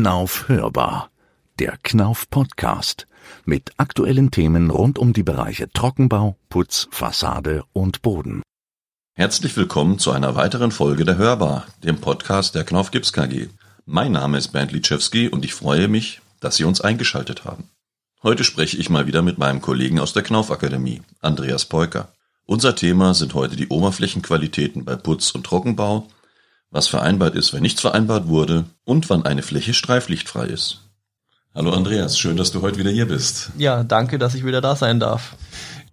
Knauf hörbar. Der Knauf Podcast mit aktuellen Themen rund um die Bereiche Trockenbau, Putz, Fassade und Boden. Herzlich willkommen zu einer weiteren Folge der Hörbar, dem Podcast der Knauf Gips KG. Mein Name ist Bernd Litschewski und ich freue mich, dass Sie uns eingeschaltet haben. Heute spreche ich mal wieder mit meinem Kollegen aus der Knauf Akademie, Andreas Peuker. Unser Thema sind heute die Oberflächenqualitäten bei Putz und Trockenbau was vereinbart ist, wenn nichts vereinbart wurde und wann eine Fläche streiflichtfrei ist. Hallo Andreas, schön, dass du heute wieder hier bist. Ja, danke, dass ich wieder da sein darf.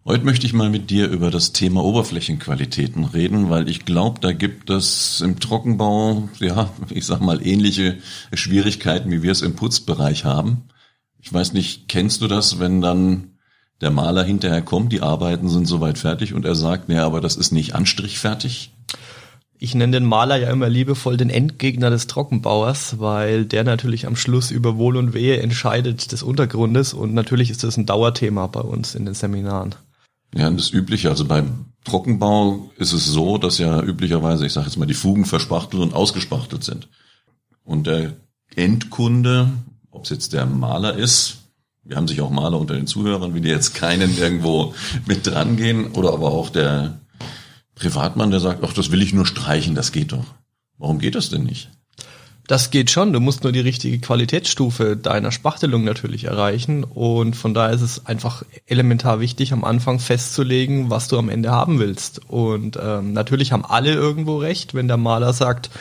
Heute möchte ich mal mit dir über das Thema Oberflächenqualitäten reden, weil ich glaube, da gibt es im Trockenbau, ja, ich sag mal, ähnliche Schwierigkeiten, wie wir es im Putzbereich haben. Ich weiß nicht, kennst du das, wenn dann der Maler hinterher kommt, die Arbeiten sind soweit fertig und er sagt, nee, aber das ist nicht anstrichfertig? Ich nenne den Maler ja immer liebevoll den Endgegner des Trockenbauers, weil der natürlich am Schluss über Wohl und Wehe entscheidet des Untergrundes und natürlich ist das ein Dauerthema bei uns in den Seminaren. Ja, das Übliche, also beim Trockenbau ist es so, dass ja üblicherweise, ich sage jetzt mal, die Fugen verspachtelt und ausgespachtelt sind. Und der Endkunde, ob es jetzt der Maler ist, wir haben sich auch Maler unter den Zuhörern, wie die jetzt keinen irgendwo mit dran gehen, oder aber auch der Privatmann, der sagt, ach, das will ich nur streichen, das geht doch. Warum geht das denn nicht? Das geht schon. Du musst nur die richtige Qualitätsstufe deiner Spachtelung natürlich erreichen. Und von daher ist es einfach elementar wichtig, am Anfang festzulegen, was du am Ende haben willst. Und ähm, natürlich haben alle irgendwo recht. Wenn der Maler sagt,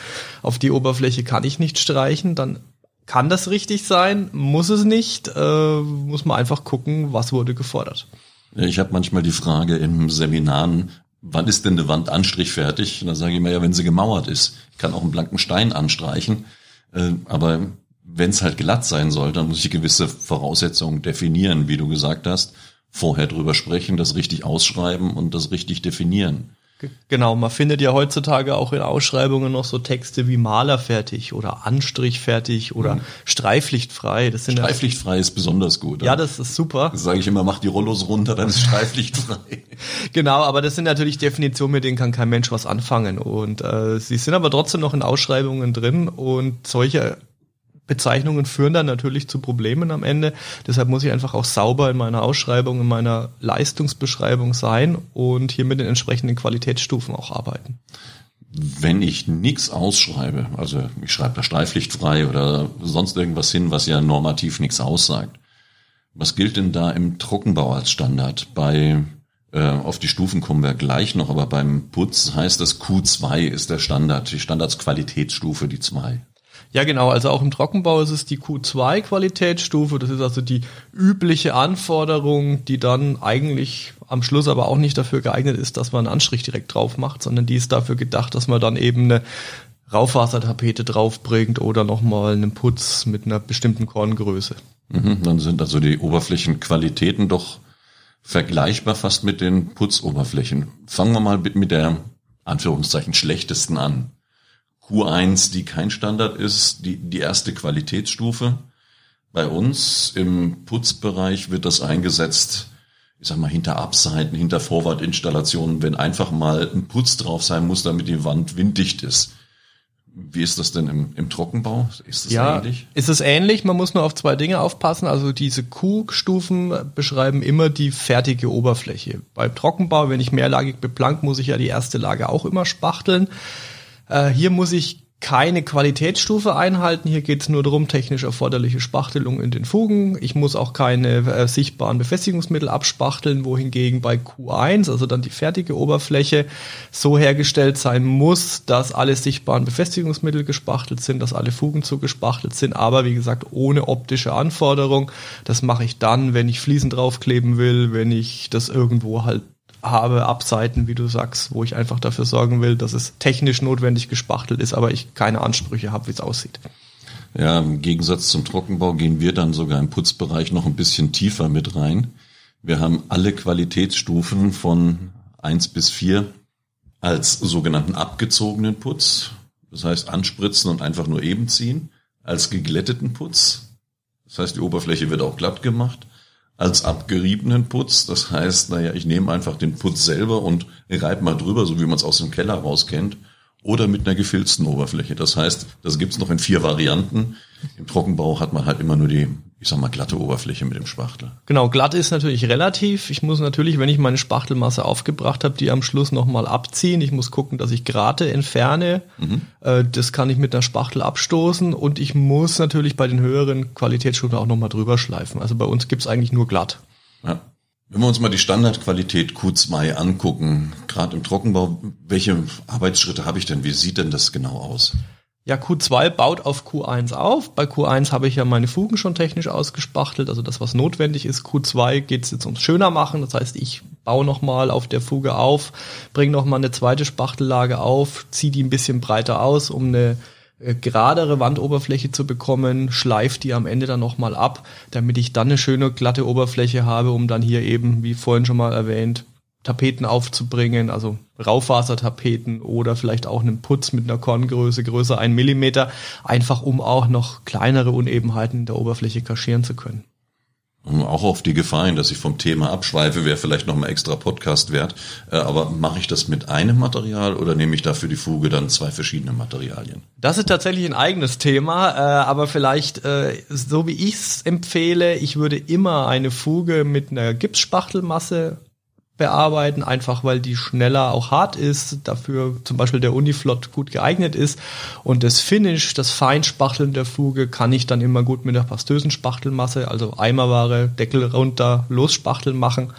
auf die Oberfläche kann ich nicht streichen, dann kann das richtig sein, muss es nicht. Äh, muss man einfach gucken, was wurde gefordert. Ich habe manchmal die Frage im Seminaren, wann ist denn eine Wand anstrichfertig? Und dann sage ich mir ja, wenn sie gemauert ist. Ich kann auch einen blanken Stein anstreichen, äh, aber wenn es halt glatt sein soll, dann muss ich gewisse Voraussetzungen definieren, wie du gesagt hast, vorher drüber sprechen, das richtig ausschreiben und das richtig definieren. Genau, man findet ja heutzutage auch in Ausschreibungen noch so Texte wie malerfertig oder anstrichfertig oder mhm. streiflichtfrei. Das sind streiflichtfrei ja, ist besonders gut. Ja, das ist super. Das sage ich immer, mach die Rollos runter, dann ist streiflichtfrei. genau, aber das sind natürlich Definitionen, mit denen kann kein Mensch was anfangen. Und äh, sie sind aber trotzdem noch in Ausschreibungen drin und solche Bezeichnungen führen dann natürlich zu Problemen am Ende. Deshalb muss ich einfach auch sauber in meiner Ausschreibung, in meiner Leistungsbeschreibung sein und hier mit den entsprechenden Qualitätsstufen auch arbeiten. Wenn ich nichts ausschreibe, also ich schreibe da streiflichtfrei oder sonst irgendwas hin, was ja normativ nichts aussagt, was gilt denn da im Trockenbau als Standard? Bei äh, auf die Stufen kommen wir gleich noch, aber beim Putz heißt das Q2 ist der Standard, die Standardsqualitätsstufe, die 2. Ja, genau. Also auch im Trockenbau ist es die Q2-Qualitätsstufe. Das ist also die übliche Anforderung, die dann eigentlich am Schluss aber auch nicht dafür geeignet ist, dass man einen Anstrich direkt drauf macht, sondern die ist dafür gedacht, dass man dann eben eine Raufasertapete draufbringt oder nochmal einen Putz mit einer bestimmten Korngröße. Mhm, dann sind also die Oberflächenqualitäten doch vergleichbar fast mit den Putzoberflächen. Fangen wir mal mit der Anführungszeichen schlechtesten an. Q1, die kein Standard ist, die, die erste Qualitätsstufe. Bei uns im Putzbereich wird das eingesetzt, ich sag mal, hinter Abseiten, hinter Vorwandinstallationen, wenn einfach mal ein Putz drauf sein muss, damit die Wand winddicht ist. Wie ist das denn im, im Trockenbau? Ist das ja, ähnlich? Ist es ähnlich? Man muss nur auf zwei Dinge aufpassen. Also diese Q-Stufen beschreiben immer die fertige Oberfläche. Beim Trockenbau, wenn ich mehrlagig beplank, muss ich ja die erste Lage auch immer spachteln. Äh, hier muss ich keine Qualitätsstufe einhalten. Hier geht es nur darum, technisch erforderliche Spachtelung in den Fugen. Ich muss auch keine äh, sichtbaren Befestigungsmittel abspachteln, wohingegen bei Q1, also dann die fertige Oberfläche, so hergestellt sein muss, dass alle sichtbaren Befestigungsmittel gespachtelt sind, dass alle Fugen zugespachtelt sind, aber wie gesagt ohne optische Anforderung. Das mache ich dann, wenn ich Fliesen draufkleben will, wenn ich das irgendwo halt habe Abseiten, wie du sagst, wo ich einfach dafür sorgen will, dass es technisch notwendig gespachtelt ist, aber ich keine Ansprüche habe, wie es aussieht. Ja, im Gegensatz zum Trockenbau gehen wir dann sogar im Putzbereich noch ein bisschen tiefer mit rein. Wir haben alle Qualitätsstufen von eins bis vier als sogenannten abgezogenen Putz, das heißt anspritzen und einfach nur eben ziehen, als geglätteten Putz, das heißt die Oberfläche wird auch glatt gemacht, als abgeriebenen Putz. Das heißt, naja, ich nehme einfach den Putz selber und reibe mal drüber, so wie man es aus dem Keller raus kennt. oder mit einer gefilzten Oberfläche. Das heißt, das gibt's noch in vier Varianten. Im Trockenbau hat man halt immer nur die, ich sag mal, glatte Oberfläche mit dem Spachtel. Genau, glatt ist natürlich relativ. Ich muss natürlich, wenn ich meine Spachtelmasse aufgebracht habe, die am Schluss nochmal abziehen. Ich muss gucken, dass ich Grate entferne. Mhm. Äh, das kann ich mit einer Spachtel abstoßen und ich muss natürlich bei den höheren Qualitätsstufen auch nochmal drüber schleifen. Also bei uns gibt's eigentlich nur glatt. Ja. Wenn wir uns mal die Standardqualität Q2 angucken, gerade im Trockenbau, welche Arbeitsschritte habe ich denn? Wie sieht denn das genau aus? Ja, Q2 baut auf Q1 auf. Bei Q1 habe ich ja meine Fugen schon technisch ausgespachtelt, also das, was notwendig ist. Q2 geht es jetzt ums Schöner machen. Das heißt, ich baue nochmal auf der Fuge auf, bringe nochmal eine zweite Spachtellage auf, ziehe die ein bisschen breiter aus, um eine äh, geradere Wandoberfläche zu bekommen, schleift die am Ende dann nochmal ab, damit ich dann eine schöne glatte Oberfläche habe, um dann hier eben, wie vorhin schon mal erwähnt, Tapeten aufzubringen, also Raufasertapeten oder vielleicht auch einen Putz mit einer Korngröße größer ein Millimeter, einfach um auch noch kleinere Unebenheiten in der Oberfläche kaschieren zu können. Auch auf die Gefahr hin, dass ich vom Thema abschweife, wäre vielleicht noch mal extra Podcast wert. Äh, aber mache ich das mit einem Material oder nehme ich dafür die Fuge dann zwei verschiedene Materialien? Das ist tatsächlich ein eigenes Thema, äh, aber vielleicht äh, so wie ich es empfehle, ich würde immer eine Fuge mit einer Gipsspachtelmasse bearbeiten, einfach weil die schneller auch hart ist, dafür zum Beispiel der Uniflot gut geeignet ist und das Finish, das Feinspachteln der Fuge kann ich dann immer gut mit der pastösen Spachtelmasse, also Eimerware, Deckel runter, losspachteln machen,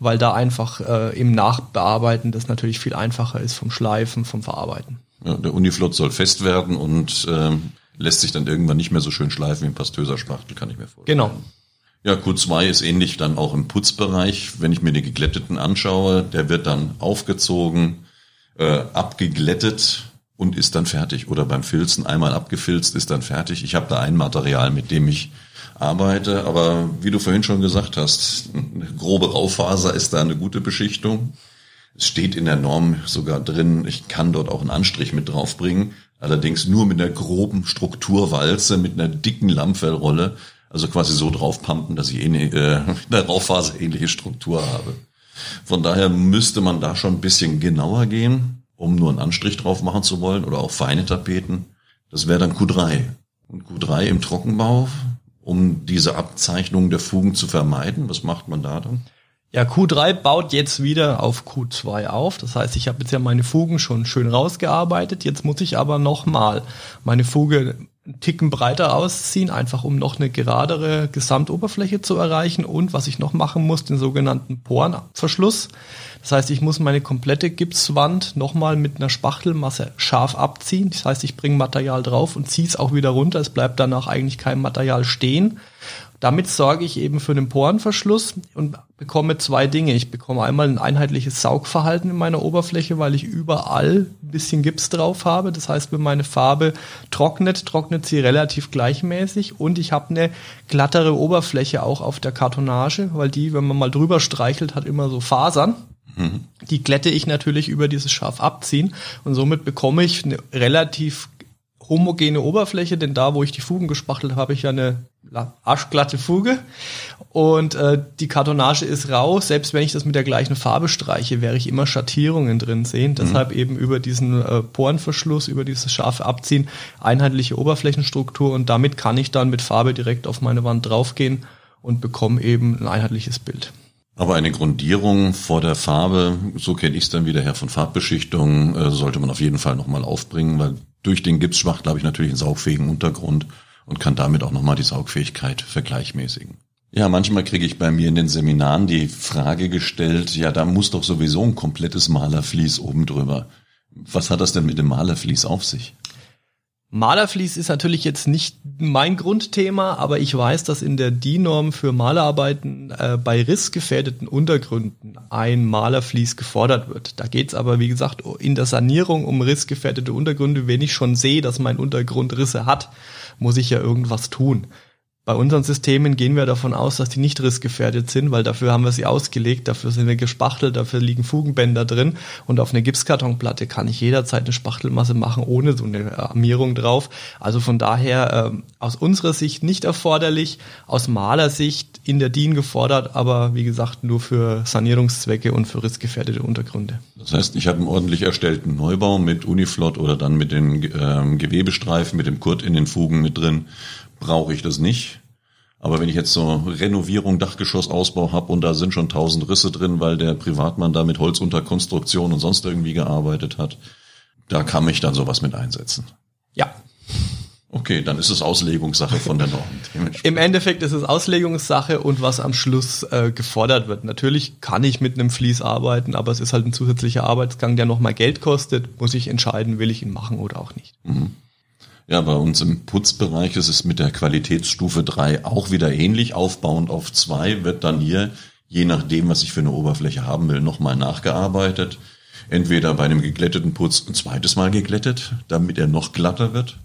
weil da einfach äh, im Nachbearbeiten das natürlich viel einfacher ist vom Schleifen, vom Verarbeiten. Ja, der Uniflot soll fest werden und äh, lässt sich dann irgendwann nicht mehr so schön schleifen wie ein pastöser Spachtel, kann ich mir vorstellen. Genau. Ja, Q2 ist ähnlich dann auch im Putzbereich. Wenn ich mir den geglätteten anschaue, der wird dann aufgezogen, äh, abgeglättet und ist dann fertig. Oder beim Filzen einmal abgefilzt, ist dann fertig. Ich habe da ein Material, mit dem ich arbeite. Aber wie du vorhin schon gesagt hast, eine grobe Raufaser ist da eine gute Beschichtung. Es steht in der Norm sogar drin, ich kann dort auch einen Anstrich mit draufbringen. Allerdings nur mit einer groben Strukturwalze, mit einer dicken Lammfellrolle also quasi so drauf pumpen, dass ich ähnlich, äh, eine Rauphase ähnliche Struktur habe. Von daher müsste man da schon ein bisschen genauer gehen, um nur einen Anstrich drauf machen zu wollen oder auch feine Tapeten. Das wäre dann Q3. Und Q3 im Trockenbau, um diese Abzeichnung der Fugen zu vermeiden. Was macht man da dann? Ja, Q3 baut jetzt wieder auf Q2 auf. Das heißt, ich habe jetzt ja meine Fugen schon schön rausgearbeitet. Jetzt muss ich aber nochmal meine Fuge einen Ticken breiter ausziehen, einfach um noch eine geradere Gesamtoberfläche zu erreichen. Und was ich noch machen muss, den sogenannten Porenverschluss. Das heißt, ich muss meine komplette Gipswand nochmal mit einer Spachtelmasse scharf abziehen. Das heißt, ich bringe Material drauf und ziehe es auch wieder runter. Es bleibt danach eigentlich kein Material stehen. Damit sorge ich eben für den Porenverschluss und bekomme zwei Dinge. Ich bekomme einmal ein einheitliches Saugverhalten in meiner Oberfläche, weil ich überall ein bisschen Gips drauf habe. Das heißt, wenn meine Farbe trocknet, trocknet sie relativ gleichmäßig und ich habe eine glattere Oberfläche auch auf der Kartonage, weil die, wenn man mal drüber streichelt, hat immer so Fasern. Mhm. Die glätte ich natürlich über dieses scharf abziehen und somit bekomme ich eine relativ homogene Oberfläche, denn da, wo ich die Fugen gespachtelt habe, habe ich ja eine arschglatte Fuge und äh, die Kartonage ist rau. Selbst wenn ich das mit der gleichen Farbe streiche, werde ich immer Schattierungen drin sehen. Mhm. Deshalb eben über diesen äh, Porenverschluss, über dieses scharfe Abziehen, einheitliche Oberflächenstruktur und damit kann ich dann mit Farbe direkt auf meine Wand draufgehen und bekomme eben ein einheitliches Bild. Aber eine Grundierung vor der Farbe, so kenne ich es dann wieder her von Farbbeschichtung, äh, sollte man auf jeden Fall nochmal aufbringen, weil durch den Gipsschwacht habe ich natürlich einen saugfähigen Untergrund und kann damit auch nochmal die Saugfähigkeit vergleichmäßigen. Ja, manchmal kriege ich bei mir in den Seminaren die Frage gestellt, ja, da muss doch sowieso ein komplettes Malerflies oben drüber. Was hat das denn mit dem Malerflies auf sich? Malerflies ist natürlich jetzt nicht mein Grundthema, aber ich weiß, dass in der DIN-Norm für Malerarbeiten äh, bei rissgefährdeten Untergründen ein Malerflies gefordert wird. Da geht es aber, wie gesagt, in der Sanierung um rissgefährdete Untergründe. Wenn ich schon sehe, dass mein Untergrund Risse hat, muss ich ja irgendwas tun. Bei unseren Systemen gehen wir davon aus, dass die nicht rissgefährdet sind, weil dafür haben wir sie ausgelegt, dafür sind wir gespachtelt, dafür liegen Fugenbänder drin und auf eine Gipskartonplatte kann ich jederzeit eine Spachtelmasse machen, ohne so eine Armierung drauf. Also von daher äh, aus unserer Sicht nicht erforderlich, aus Malersicht in der DIN gefordert, aber wie gesagt nur für Sanierungszwecke und für rissgefährdete Untergründe. Das heißt, ich habe einen ordentlich erstellten Neubau mit Uniflot oder dann mit den ähm, Gewebestreifen, mit dem Kurt in den Fugen mit drin brauche ich das nicht. Aber wenn ich jetzt so Renovierung, Dachgeschossausbau habe und da sind schon tausend Risse drin, weil der Privatmann da mit Holzunterkonstruktion und sonst irgendwie gearbeitet hat, da kann mich dann sowas mit einsetzen. Ja. Okay, dann ist es Auslegungssache von der Norm. Im Endeffekt ist es Auslegungssache und was am Schluss äh, gefordert wird. Natürlich kann ich mit einem Vlies arbeiten, aber es ist halt ein zusätzlicher Arbeitsgang, der nochmal Geld kostet. Muss ich entscheiden, will ich ihn machen oder auch nicht. Mhm. Ja, bei uns im Putzbereich ist es mit der Qualitätsstufe 3 auch wieder ähnlich. Aufbauend auf 2 wird dann hier, je nachdem, was ich für eine Oberfläche haben will, nochmal nachgearbeitet. Entweder bei einem geglätteten Putz ein zweites Mal geglättet, damit er noch glatter wird.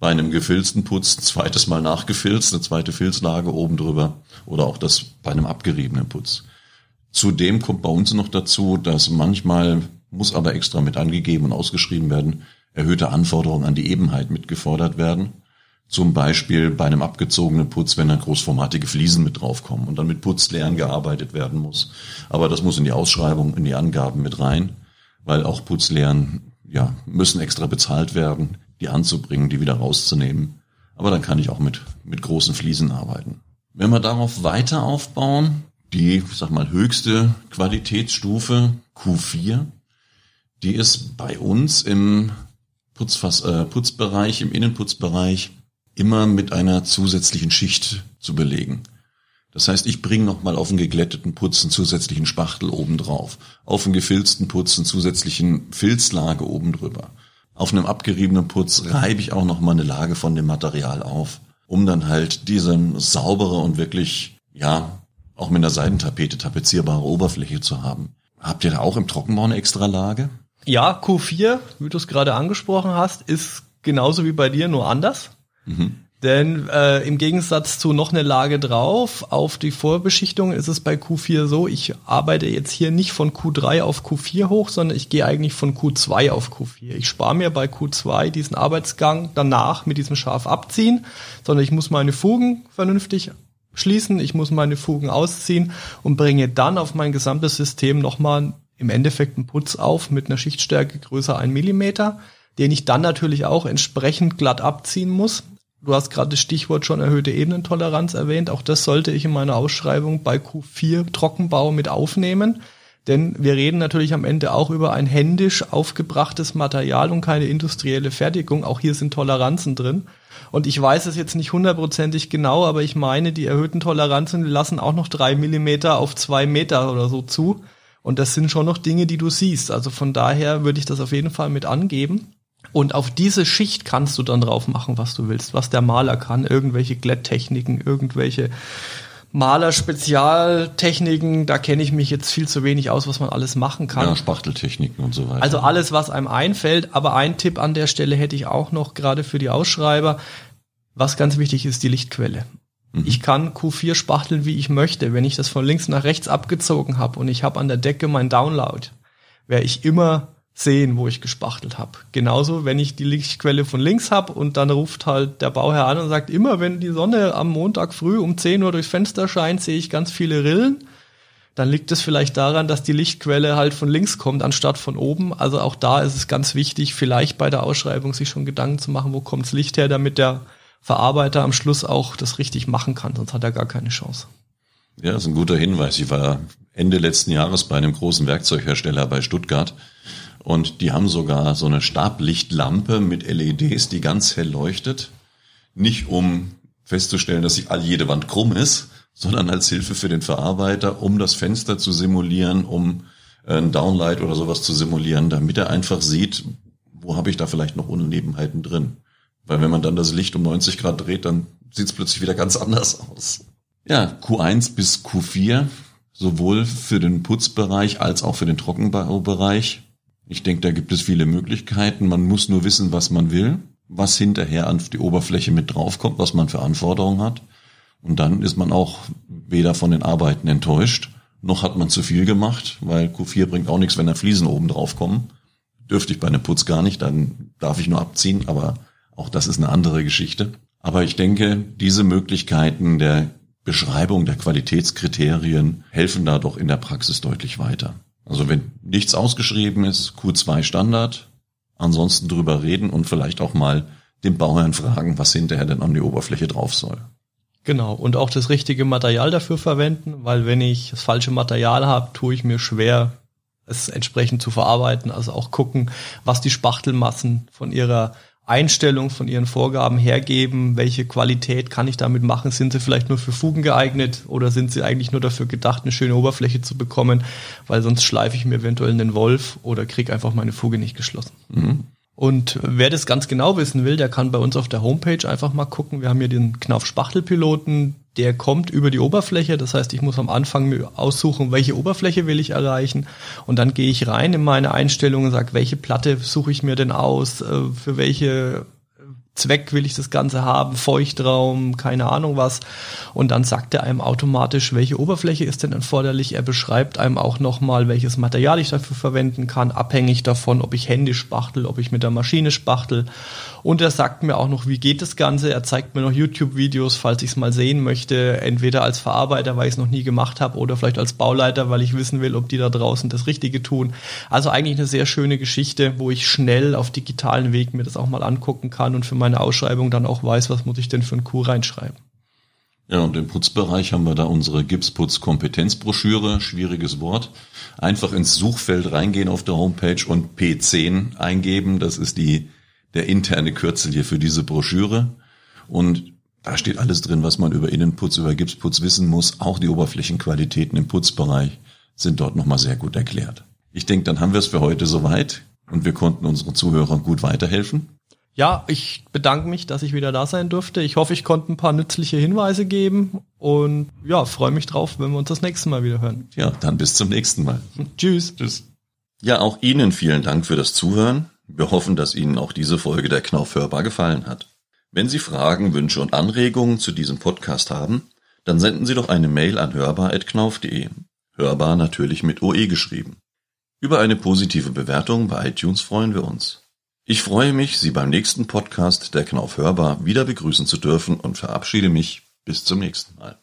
Bei einem gefilzten Putz ein zweites Mal nachgefilzt, eine zweite Filzlage oben drüber. Oder auch das bei einem abgeriebenen Putz. Zudem kommt bei uns noch dazu, dass manchmal, muss aber extra mit angegeben und ausgeschrieben werden, erhöhte Anforderungen an die Ebenheit mitgefordert werden. Zum Beispiel bei einem abgezogenen Putz, wenn dann großformatige Fliesen mit draufkommen und dann mit Putzleeren gearbeitet werden muss. Aber das muss in die Ausschreibung, in die Angaben mit rein, weil auch Putzleeren, ja, müssen extra bezahlt werden, die anzubringen, die wieder rauszunehmen. Aber dann kann ich auch mit, mit großen Fliesen arbeiten. Wenn wir darauf weiter aufbauen, die, sag mal, höchste Qualitätsstufe Q4, die ist bei uns im Putzfass, äh, Putzbereich, im Innenputzbereich immer mit einer zusätzlichen Schicht zu belegen. Das heißt, ich bringe nochmal auf einen geglätteten Putz einen zusätzlichen Spachtel oben drauf, auf einen gefilzten Putz einen zusätzlichen Filzlage oben drüber. Auf einem abgeriebenen Putz reibe ich auch nochmal eine Lage von dem Material auf, um dann halt diese saubere und wirklich, ja, auch mit einer Seidentapete tapezierbare Oberfläche zu haben. Habt ihr da auch im Trockenbau eine extra Lage? Ja, Q4, wie du es gerade angesprochen hast, ist genauso wie bei dir, nur anders. Mhm. Denn äh, im Gegensatz zu noch eine Lage drauf, auf die Vorbeschichtung ist es bei Q4 so, ich arbeite jetzt hier nicht von Q3 auf Q4 hoch, sondern ich gehe eigentlich von Q2 auf Q4. Ich spare mir bei Q2 diesen Arbeitsgang danach mit diesem Schaf abziehen, sondern ich muss meine Fugen vernünftig schließen, ich muss meine Fugen ausziehen und bringe dann auf mein gesamtes System nochmal im Endeffekt einen Putz auf mit einer Schichtstärke größer ein Millimeter, den ich dann natürlich auch entsprechend glatt abziehen muss. Du hast gerade das Stichwort schon erhöhte Ebenentoleranz erwähnt. Auch das sollte ich in meiner Ausschreibung bei Q4 Trockenbau mit aufnehmen. Denn wir reden natürlich am Ende auch über ein händisch aufgebrachtes Material und keine industrielle Fertigung. Auch hier sind Toleranzen drin. Und ich weiß es jetzt nicht hundertprozentig genau, aber ich meine, die erhöhten Toleranzen lassen auch noch drei Millimeter auf zwei Meter oder so zu. Und das sind schon noch Dinge, die du siehst. Also von daher würde ich das auf jeden Fall mit angeben. Und auf diese Schicht kannst du dann drauf machen, was du willst, was der Maler kann, irgendwelche Glätttechniken, irgendwelche Maler-Spezialtechniken, da kenne ich mich jetzt viel zu wenig aus, was man alles machen kann. Ja, Spachteltechniken und so weiter. Also alles, was einem einfällt. Aber ein Tipp an der Stelle hätte ich auch noch, gerade für die Ausschreiber. Was ganz wichtig ist, die Lichtquelle. Mhm. Ich kann Q4 spachteln, wie ich möchte. Wenn ich das von links nach rechts abgezogen habe und ich habe an der Decke mein Download, werde ich immer sehen, wo ich gespachtelt habe. Genauso, wenn ich die Lichtquelle von links habe und dann ruft halt der Bauherr an und sagt, immer wenn die Sonne am Montag früh um 10 Uhr durchs Fenster scheint, sehe ich ganz viele Rillen. Dann liegt es vielleicht daran, dass die Lichtquelle halt von links kommt, anstatt von oben. Also auch da ist es ganz wichtig, vielleicht bei der Ausschreibung sich schon Gedanken zu machen, wo kommt das Licht her, damit der Verarbeiter am Schluss auch das richtig machen kann, sonst hat er gar keine Chance. Ja, das ist ein guter Hinweis. Ich war Ende letzten Jahres bei einem großen Werkzeughersteller bei Stuttgart und die haben sogar so eine Stablichtlampe mit LEDs, die ganz hell leuchtet. Nicht um festzustellen, dass all jede Wand krumm ist, sondern als Hilfe für den Verarbeiter, um das Fenster zu simulieren, um ein Downlight oder sowas zu simulieren, damit er einfach sieht, wo habe ich da vielleicht noch Unebenheiten drin. Weil wenn man dann das Licht um 90 Grad dreht, dann sieht es plötzlich wieder ganz anders aus. Ja, Q1 bis Q4, sowohl für den Putzbereich als auch für den Trockenbaubereich. Ich denke, da gibt es viele Möglichkeiten. Man muss nur wissen, was man will, was hinterher an die Oberfläche mit draufkommt, was man für Anforderungen hat. Und dann ist man auch weder von den Arbeiten enttäuscht, noch hat man zu viel gemacht, weil Q4 bringt auch nichts, wenn da Fliesen oben drauf kommen. Dürfte ich bei einem Putz gar nicht, dann darf ich nur abziehen, aber auch das ist eine andere Geschichte. Aber ich denke, diese Möglichkeiten der Beschreibung der Qualitätskriterien helfen da doch in der Praxis deutlich weiter. Also wenn nichts ausgeschrieben ist, Q2 Standard, ansonsten drüber reden und vielleicht auch mal den Bauherrn fragen, was hinterher denn an die Oberfläche drauf soll. Genau, und auch das richtige Material dafür verwenden, weil wenn ich das falsche Material habe, tue ich mir schwer, es entsprechend zu verarbeiten. Also auch gucken, was die Spachtelmassen von ihrer Einstellung, von ihren Vorgaben hergeben, welche Qualität kann ich damit machen, sind sie vielleicht nur für Fugen geeignet oder sind sie eigentlich nur dafür gedacht, eine schöne Oberfläche zu bekommen, weil sonst schleife ich mir eventuell einen Wolf oder kriege einfach meine Fuge nicht geschlossen. Mhm. Und wer das ganz genau wissen will, der kann bei uns auf der Homepage einfach mal gucken. Wir haben hier den Knauf-Spachtel-Piloten, der kommt über die Oberfläche. Das heißt, ich muss am Anfang aussuchen, welche Oberfläche will ich erreichen. Und dann gehe ich rein in meine Einstellungen und sage, welche Platte suche ich mir denn aus, äh, für welche Zweck will ich das Ganze haben, Feuchtraum, keine Ahnung was. Und dann sagt er einem automatisch, welche Oberfläche ist denn erforderlich. Er beschreibt einem auch nochmal, welches Material ich dafür verwenden kann, abhängig davon, ob ich händisch spachtel, ob ich mit der Maschine spachtel. Und er sagt mir auch noch, wie geht das Ganze. Er zeigt mir noch YouTube-Videos, falls ich es mal sehen möchte. Entweder als Verarbeiter, weil ich es noch nie gemacht habe, oder vielleicht als Bauleiter, weil ich wissen will, ob die da draußen das Richtige tun. Also eigentlich eine sehr schöne Geschichte, wo ich schnell auf digitalen Weg mir das auch mal angucken kann und für meine Ausschreibung dann auch weiß, was muss ich denn für ein Q reinschreiben. Ja, und im Putzbereich haben wir da unsere Gipsputz-Kompetenzbroschüre, schwieriges Wort. Einfach ins Suchfeld reingehen auf der Homepage und P10 eingeben. Das ist die der interne Kürzel hier für diese Broschüre. Und da steht alles drin, was man über Innenputz, über Gipsputz wissen muss. Auch die Oberflächenqualitäten im Putzbereich sind dort nochmal sehr gut erklärt. Ich denke, dann haben wir es für heute soweit und wir konnten unseren Zuhörern gut weiterhelfen. Ja, ich bedanke mich, dass ich wieder da sein durfte. Ich hoffe, ich konnte ein paar nützliche Hinweise geben und ja, freue mich drauf, wenn wir uns das nächste Mal wieder hören. Ja, dann bis zum nächsten Mal. Tschüss. Tschüss. Ja, auch Ihnen vielen Dank für das Zuhören. Wir hoffen, dass Ihnen auch diese Folge der Knauf hörbar gefallen hat. Wenn Sie Fragen, Wünsche und Anregungen zu diesem Podcast haben, dann senden Sie doch eine Mail an hörbar.knauf.de. Hörbar natürlich mit OE geschrieben. Über eine positive Bewertung bei iTunes freuen wir uns. Ich freue mich, Sie beim nächsten Podcast Decken auf Hörbar wieder begrüßen zu dürfen und verabschiede mich bis zum nächsten Mal.